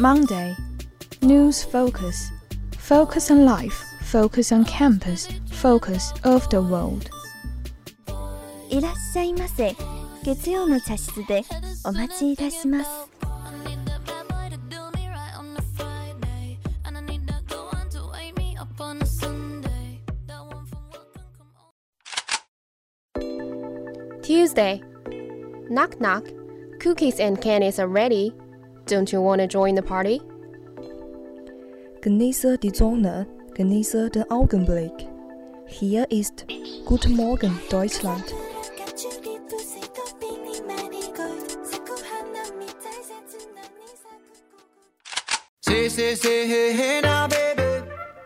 Monday. News focus. Focus on life. Focus on campus. Focus of the world. いらっしゃいませ。月曜の茶室でお待ちいたします。 Tuesday. Knock knock. Cookies and candies are ready. Don't you want to join the party? Genieße die Sonne, genieße den Augenblick. Hier ist Guten Morgen Deutschland.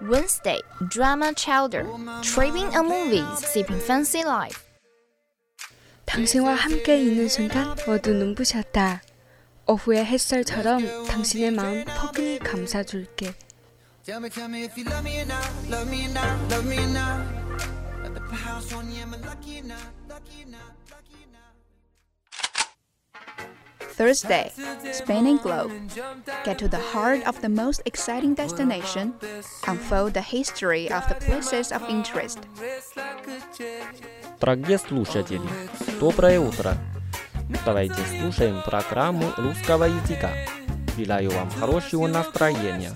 Wednesday, drama chowder. Tripping on movies, sipping fancy life. 당신과 함께 있는 순간 모두 눈부셨다. 오후의 햇살처럼 당신의 마음 포근히 감싸줄게. Thursday, Spain and Globe. Get to the heart of the most exciting destination. Unfold the history of the places of interest. Дорогие слушатели, доброе утро! Давайте слушаем программу русского языка. Желаю вам хорошего настроения.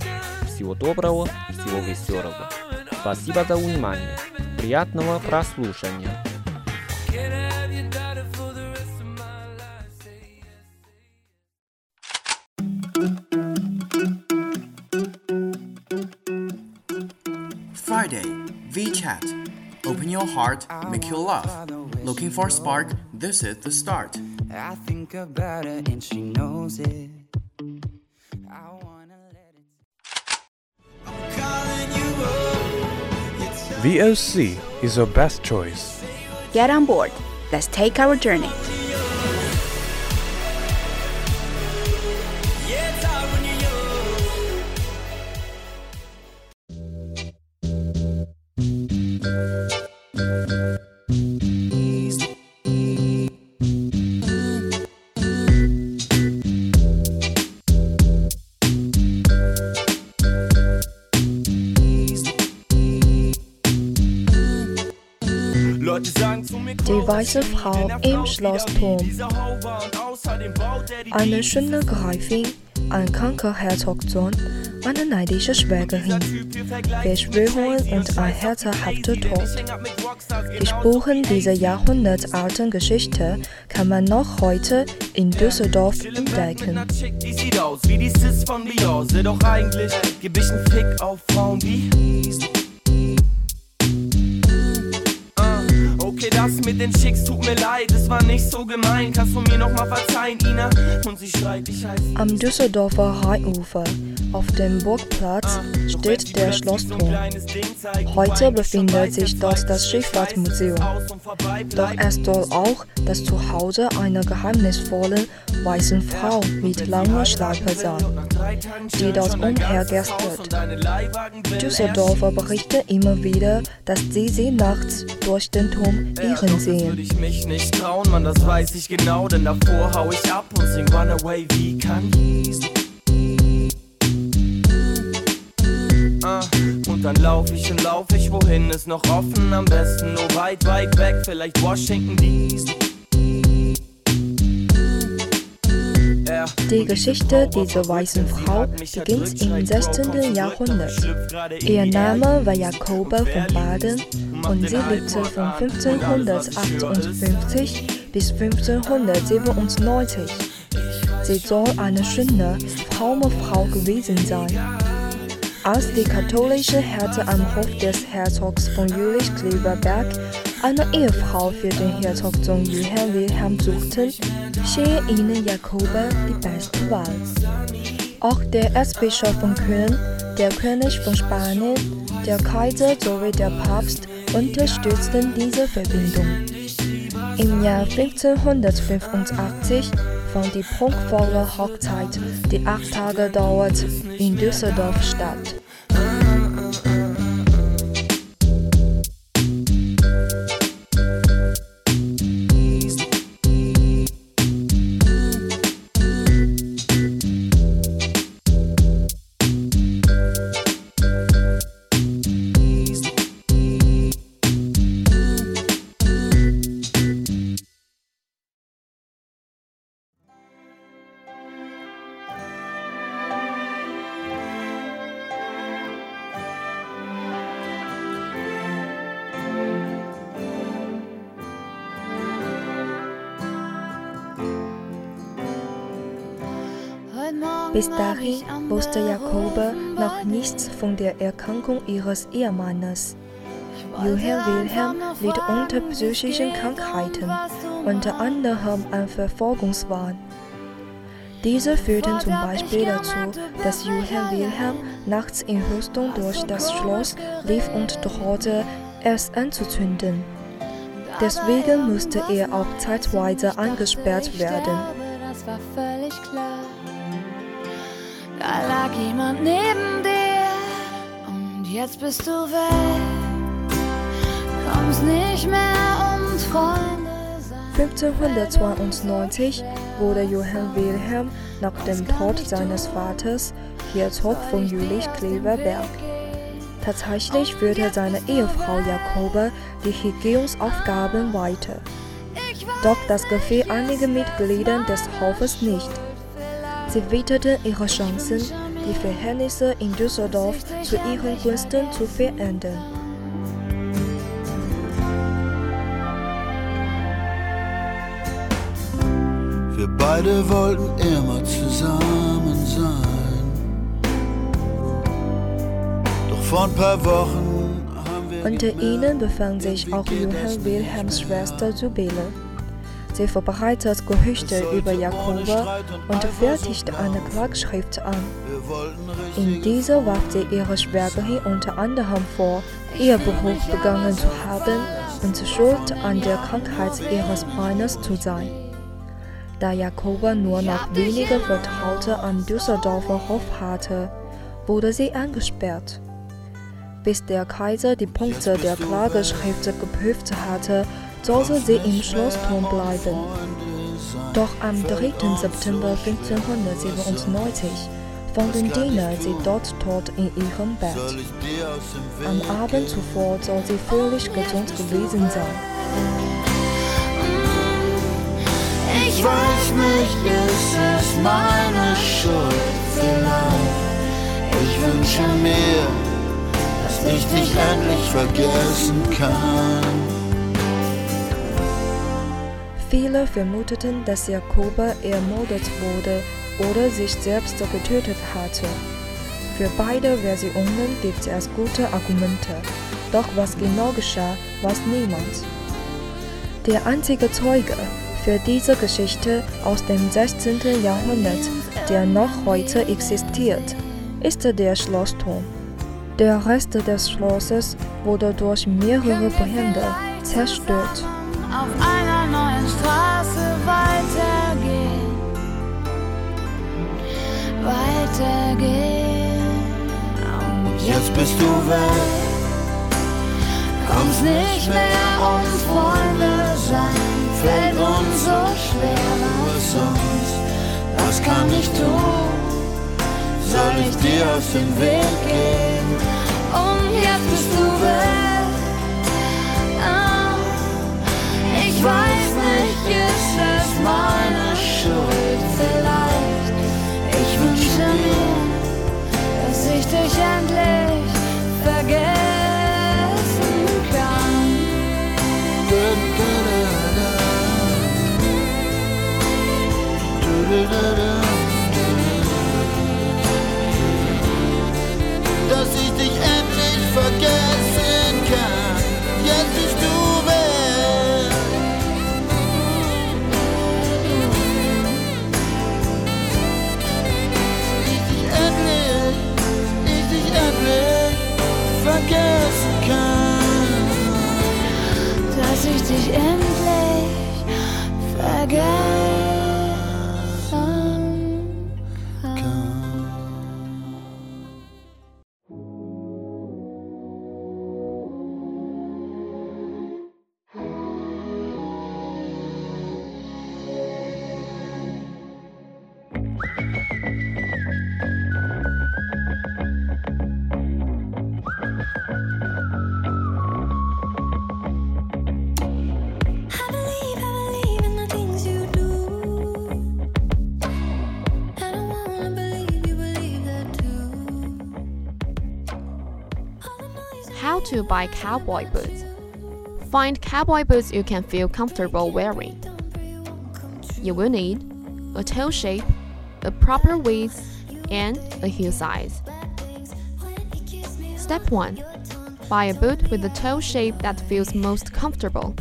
Всего доброго, всего веселого. Спасибо за внимание. Приятного прослушания. Friday, VChat. Open your heart, make you laugh. Looking for spark? This is the start. I think about her and she knows it. I wanna let it. VOC is your best choice. Get on board. Let's take our journey. Die weiße Frau im Schlossturm. Eine schöne Gräfin, ein kranker Herzogsohn, eine neidische Schwägerin, Verschwörungen und ein herzhafter Tod. Die Spuren dieser jahrhundertalten Geschichte kann man noch heute in Düsseldorf entdecken. Die sieht aus wie die Sis von Beyoncé, doch eigentlich geb ich einen Fick auf Frauen wie. Okay, das mit den Chicks tut mir leid, es war nicht so gemein. Kannst du mir noch mal verzeihen, Ina? Und sie schreit, ich heiß. Am Düsseldorfer Rheinufer, auf dem Burgplatz, steht der Schlossturm. Heute befindet sich dort das Schifffahrtsmuseum. Doch es soll auch das Zuhause einer geheimnisvollen weißen Frau mit langer Schleife sein, die dort umhergeistert. Düsseldorfer berichten immer wieder, dass sie sie nachts durch den Turm Würde sehen. ich mich nicht trauen, man, das weiß ich genau, denn davor hau ich ab und sing Runaway wie kann. Ah, und dann lauf ich und lauf ich, wohin ist noch offen? Am besten nur weit, weit weg, vielleicht Washington DC. Die Geschichte dieser weißen Frau beginnt im 16. Jahrhundert. Ihr Name war Jakobe von Baden und sie lebte von 1558 bis 1597. Sie soll eine schöne, fromme Frau gewesen sein. Als die katholische Härte am Hof des Herzogs von Jülich-Kleverberg eine Ehefrau für den Herzogsohn Johann Wilhelm suchten, schien ihnen Jakobe die beste Wahl. Auch der Erzbischof von Köln, der König von Spanien, der Kaiser sowie der Papst unterstützten diese Verbindung. Im Jahr 1585 fand die prunkvolle Hochzeit, die acht Tage dauert, in Düsseldorf statt. Bis dahin wusste Jakobe noch nichts von der Erkrankung ihres Ehemannes. Johann Wilhelm litt unter psychischen Krankheiten, unter anderem an Verfolgungswahn. Diese führten zum Beispiel dazu, dass Johann Wilhelm nachts in Rüstung durch das Schloss lief und drohte, es anzuzünden. Deswegen musste er auch zeitweise angesperrt werden. Jemand neben dir und jetzt bist du weg. Kommst nicht mehr und Freunde 1592 wurde Johann Wilhelm nach dem Tod seines Vaters Herzog von Jülich-Kleverberg. Tatsächlich führte seine Ehefrau Jakobe die Regierungsaufgaben weiter. Doch das gefiel einigen Mitgliedern des Hofes nicht. Sie witterten ihre Chancen, die Verhältnisse in Düsseldorf zu ihren Gunsten zu verändern. Wir beide wollten immer zusammen sein. Doch vor ein paar Wochen haben wir. Unter ihnen befand sich auch Johann Wilhelms Schwester Sibylle. Sie verbreitet Gerüchte über Jakobe und fertigte eine Klagschrift an. In dieser warf sie ihre Schwägerin unter anderem vor, ihr Beruf begangen zu haben und schuld an der Krankheit ihres Mannes zu sein. Da Jakobe nur noch wenige Vertraute am Düsseldorfer Hof hatte, wurde sie angesperrt. Bis der Kaiser die Punkte der Klageschrift geprüft hatte, sollte sie im Schlossturm bleiben. Doch am 3. September 1597 fanden Diener sie dort tot in ihrem Bett. Am Abend zuvor soll sie völlig gesund gewesen sein. Ich weiß nicht, ist es meine Schuld vielleicht. Ich wünsche mir, dass ich dich endlich vergessen kann. Viele vermuteten, dass Jakobe ermordet wurde oder sich selbst getötet hatte. Für beide Versionen gibt es gute Argumente, doch was genau geschah, weiß niemand. Der einzige Zeuge für diese Geschichte aus dem 16. Jahrhundert, der noch heute existiert, ist der Schlossturm. Der Rest des Schlosses wurde durch mehrere Brände zerstört. Weitergehen. Und Jetzt bist du weg. kommst nicht mehr und Freunde sein. Fällt uns so schwer, was sonst? Was kann ich tun? Soll ich dir aus dem Weg gehen? Und jetzt bist du weg. dich endlich vergessen. To buy cowboy boots. Find cowboy boots you can feel comfortable wearing. You will need a toe shape, a proper width, and a heel size. Step 1. Buy a boot with a toe shape that feels most comfortable.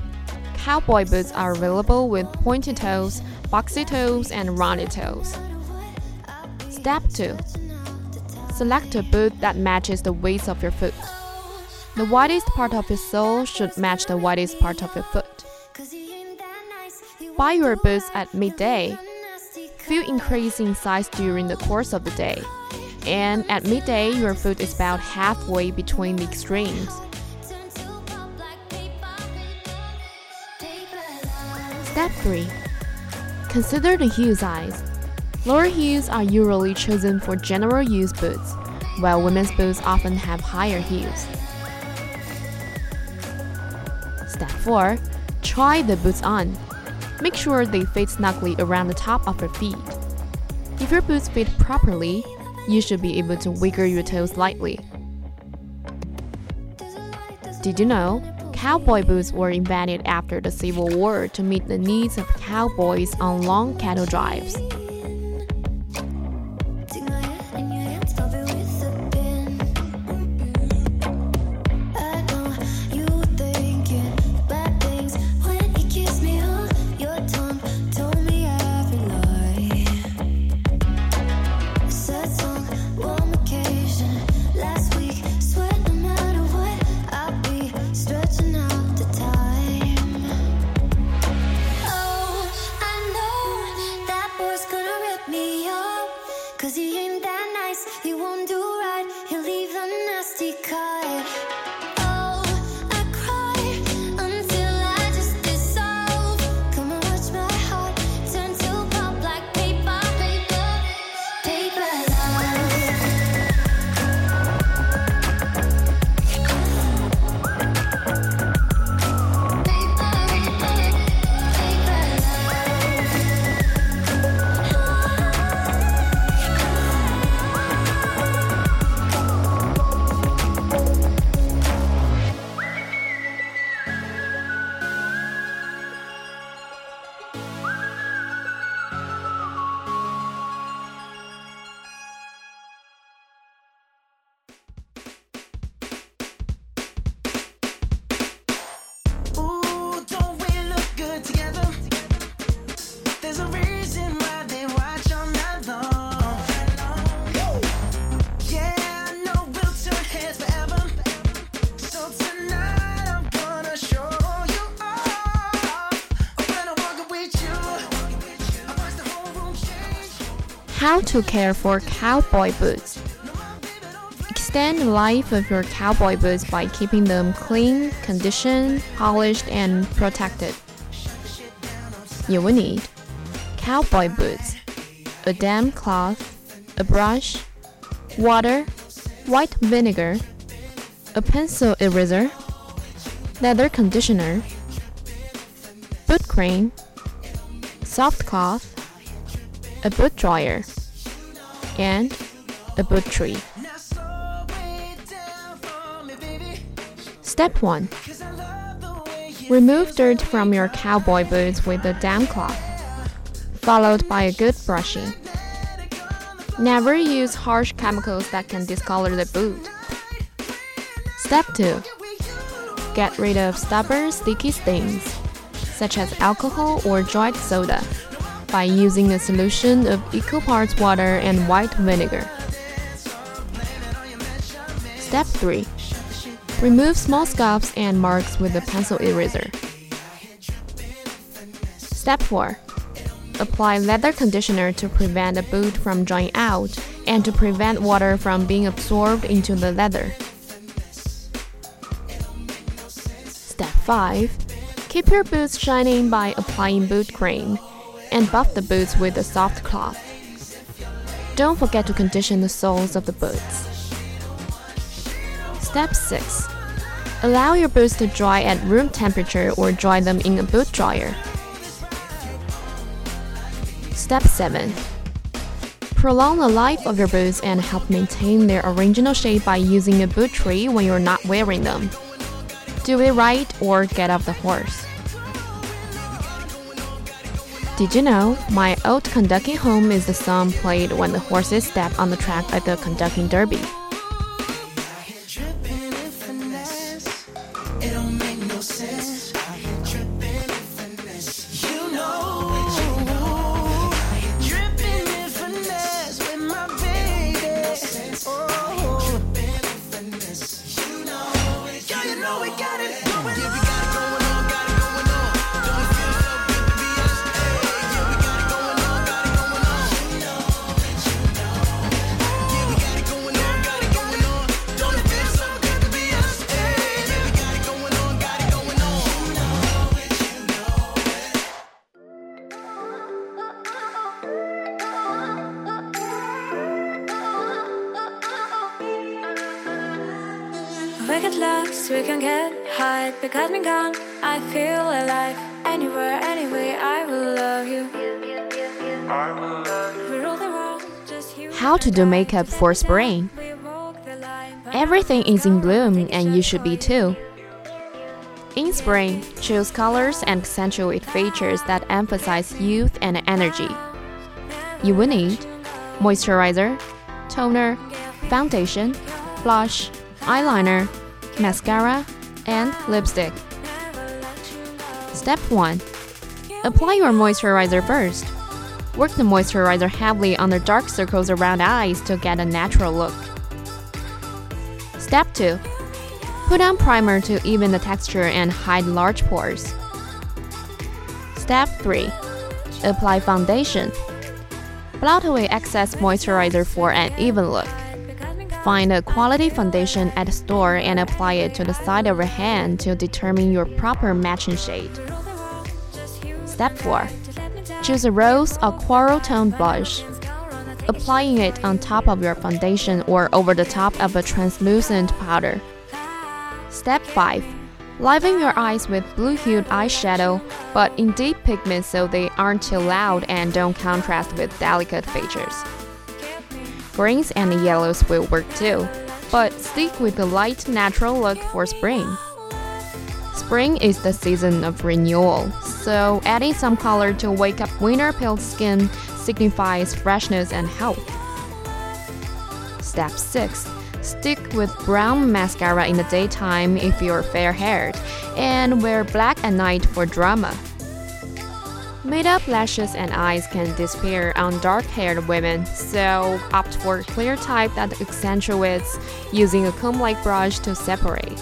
Cowboy boots are available with pointed toes, boxy toes, and rounded toes. Step 2. Select a boot that matches the width of your foot. The widest part of your sole should match the widest part of your foot. Buy your boots at midday. Feel increase in size during the course of the day. And at midday, your foot is about halfway between the extremes. Step 3. Consider the heel size. Lower heels are usually chosen for general use boots, while women's boots often have higher heels. 4. Try the boots on. Make sure they fit snugly around the top of your feet. If your boots fit properly, you should be able to wiggle your toes lightly. Did you know? Cowboy boots were invented after the Civil War to meet the needs of cowboys on long cattle drives. How to care for cowboy boots. Extend the life of your cowboy boots by keeping them clean, conditioned, polished, and protected. You will need cowboy boots, a damp cloth, a brush, water, white vinegar, a pencil eraser, leather conditioner, boot cream, soft cloth, a boot dryer, and a boot tree. Step 1. Remove dirt from your cowboy boots with a damp cloth, followed by a good brushing. Never use harsh chemicals that can discolor the boot. Step 2. Get rid of stubborn, sticky stains, such as alcohol or dried soda, by using a solution of equal parts water and white vinegar. Step 3. Remove small scuffs and marks with a pencil eraser. Step 4. Apply leather conditioner to prevent the boot from drying out and to prevent water from being absorbed into the leather. Step 5. Keep your boots shining by applying boot cream and buff the boots with a soft cloth. Don't forget to condition the soles of the boots. Step 6. Allow your boots to dry at room temperature or dry them in a boot dryer. Step 7. Prolong the life of your boots and help maintain their original shape by using a boot tree when you're not wearing them. Do it right or get off the horse. Did you know My Old Kentucky Home is the song played when the horses step on the track at the Kentucky Derby? We get lost, we can get high because me gone. I feel alive. Anywhere, anyway, I will love you. I will love you. The world, just you. How to do makeup for spring. Everything is in bloom and you should be too. In spring, choose colors and accentuate features that emphasize youth and energy. You will need moisturizer, toner, foundation, blush, eyeliner, mascara, and lipstick. Step 1. Apply your moisturizer first. Work the moisturizer heavily on the dark circles around eyes to get a natural look. Step 2. Put on primer to even the texture and hide large pores. Step 3. Apply foundation. Blot away excess moisturizer for an even look. Find a quality foundation at a store and apply it to the side of your hand to determine your proper matching shade. Step 4. Choose a rose or coral tone blush. Applying it on top of your foundation or over the top of a translucent powder. Step 5. Liven your eyes with blue hued eyeshadow, but in deep pigment so they aren't too loud and don't contrast with delicate features. Greens and yellows will work too, but stick with the light natural look for spring. Spring is the season of renewal, so adding some color to wake up winter pale skin signifies freshness and health. Step 6. Stick with brown mascara in the daytime if you're fair haired, and wear black at night for drama. Made up lashes and eyes can disappear on dark haired women, so opt for a clear type that accentuates using a comb like brush to separate.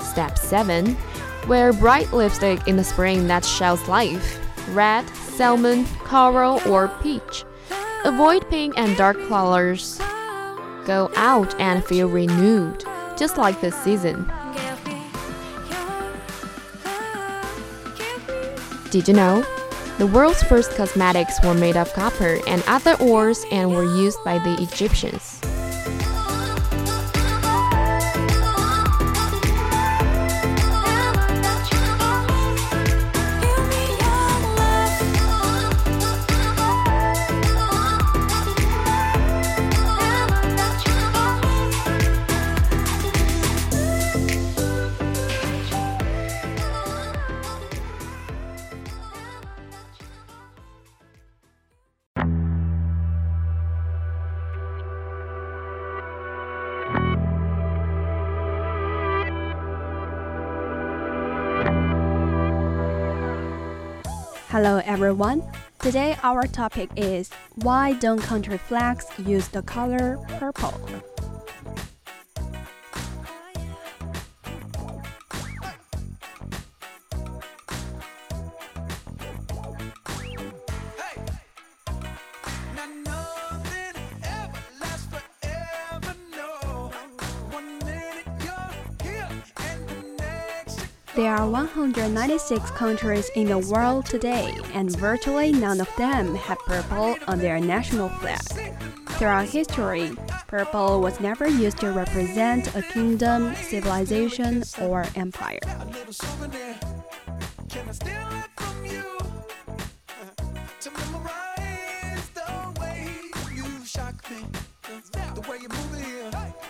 Step 7. Wear bright lipstick in the spring that shows life red, salmon, coral, or peach. Avoid pink and dark colors. Go out and feel renewed, just like this season. Did you know? The world's first cosmetics were made of copper and other ores and were used by the Egyptians. Hello everyone. Today our topic is why don't country flags use the color purple? There are 196 countries in the world today, and virtually none of them have purple on their national flag. Throughout history, purple was never used to represent a kingdom, civilization, or empire.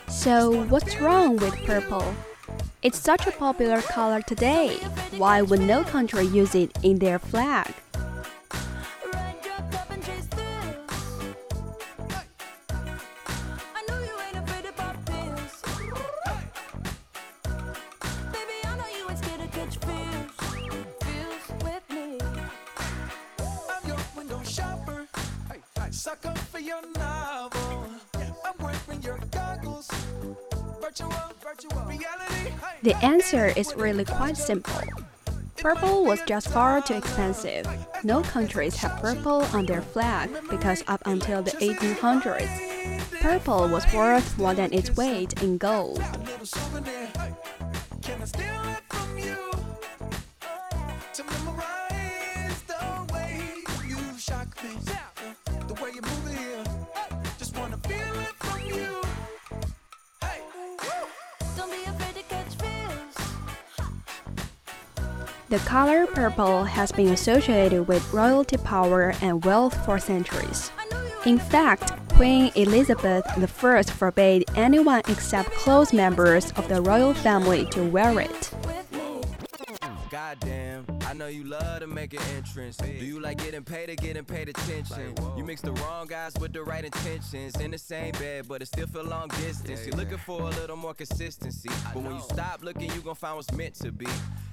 So, what's wrong with purple? It's such a popular color today. Why would no country use it in their flag? For your novel. I'm wearing your goggles. Virtual. The answer is really quite simple. Purple was just far too expensive. No countries have purple on their flag because up until the 1800s, purple was worth more than its weight in gold. The color purple has been associated with royalty power and wealth for centuries. In fact, Queen Elizabeth I forbade anyone except close members of the royal family to wear it. Goddamn, know you love to make an entrance. Do you like getting paid or getting paid attention? You mix the wrong guys with the right intentions in the same bed, but it still feel long distance. You're looking for a little more consistency, but when you stop looking, you gon' find what's meant to be.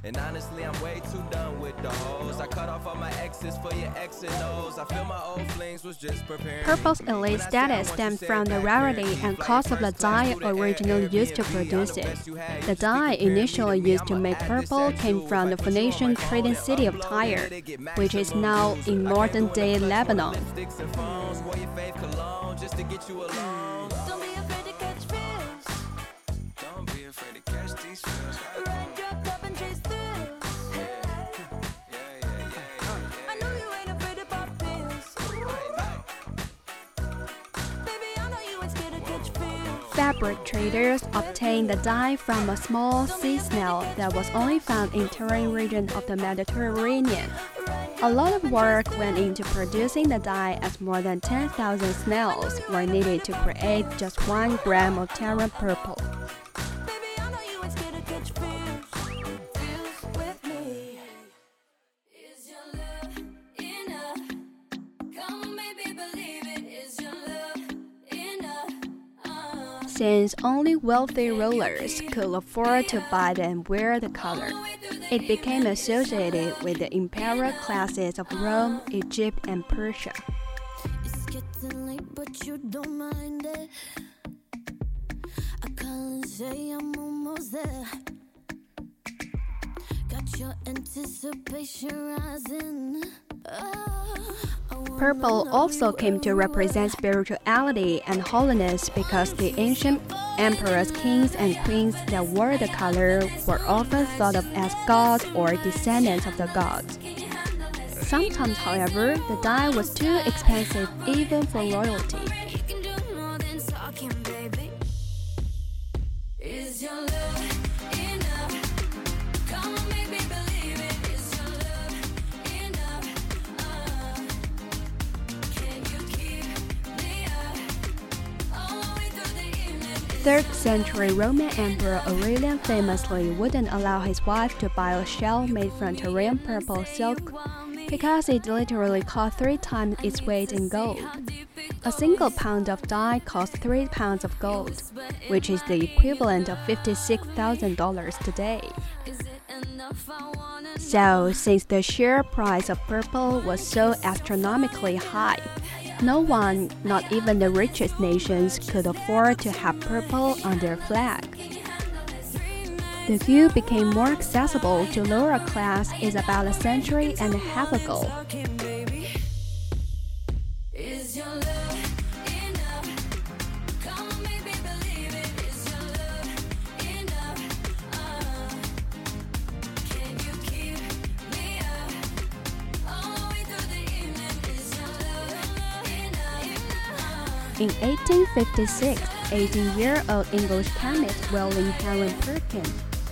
And honestly, I'm way too done with the hoes. I cut off all my exes for your X and O's. I feel my old flings was just preparing. Purple's elite status stemmed from the rarity and cost of the dye originally used to produce it. The dye initially used to make purple came from the Phoenician trading city of Tyre, which is now in modern day Lebanon. Don't be afraid to catch feels. Fabric traders obtained the dye from a small sea snail that was only found in Tyrian region of the Mediterranean. A lot of work went into producing the dye as more than 10,000 snails were needed to create just one gram of Tyrian purple. Since only wealthy rulers could afford to buy and wear the color, it became associated with the imperial classes of Rome, Egypt, and Persia. Say I'm almost there. Purple also came to represent spirituality and holiness because the ancient emperors, kings, and queens that wore the color were often thought of as gods or descendants of the gods. Sometimes, however, the dye was too expensive even for royalty. 3rd century Roman Emperor Aurelian famously wouldn't allow his wife to buy a shell made from Tyrian purple silk because it literally cost three times its weight in gold. A single pound of dye costs three pounds of gold, which is the equivalent of $56,000 today. So, since the share price of purple was so astronomically high, no one, not even the richest nations, could afford to have purple on their flag. The hue became more accessible to lower class is about a century and a half ago. 1856, 18-year-old English chemist William Henry Perkin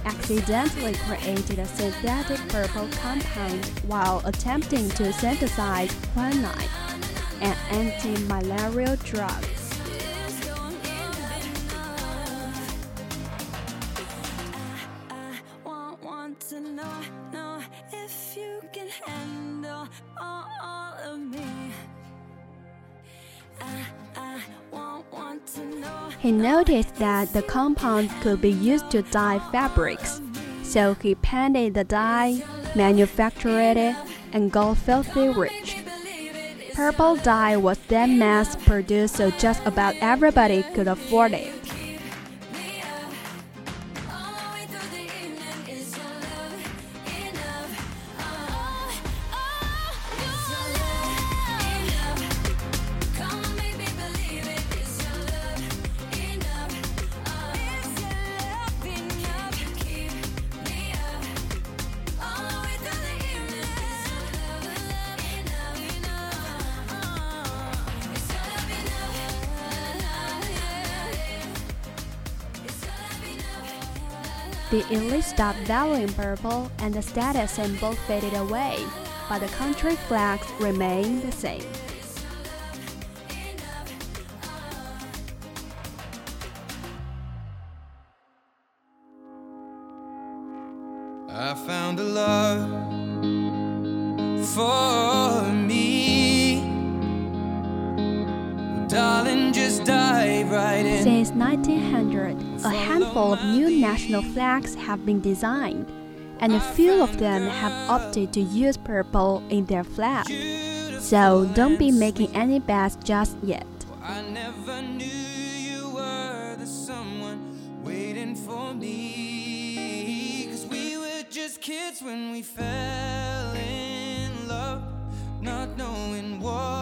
accidentally created a synthetic purple compound while attempting to synthesize quinine, an anti-malarial drug. if you can handle all, all of me. He noticed that the compound could be used to dye fabrics, so he painted the dye, manufactured it, and got filthy rich. Purple dye was then mass produced so just about everybody could afford it. The elite stopped valuing purple and the status symbol faded away, but the country flags remained the same. Handful of new national flags have been designed, and a few of them have opted to use purple in their flag. So don't be making any bets just yet. Kids when we fell in love, not knowing what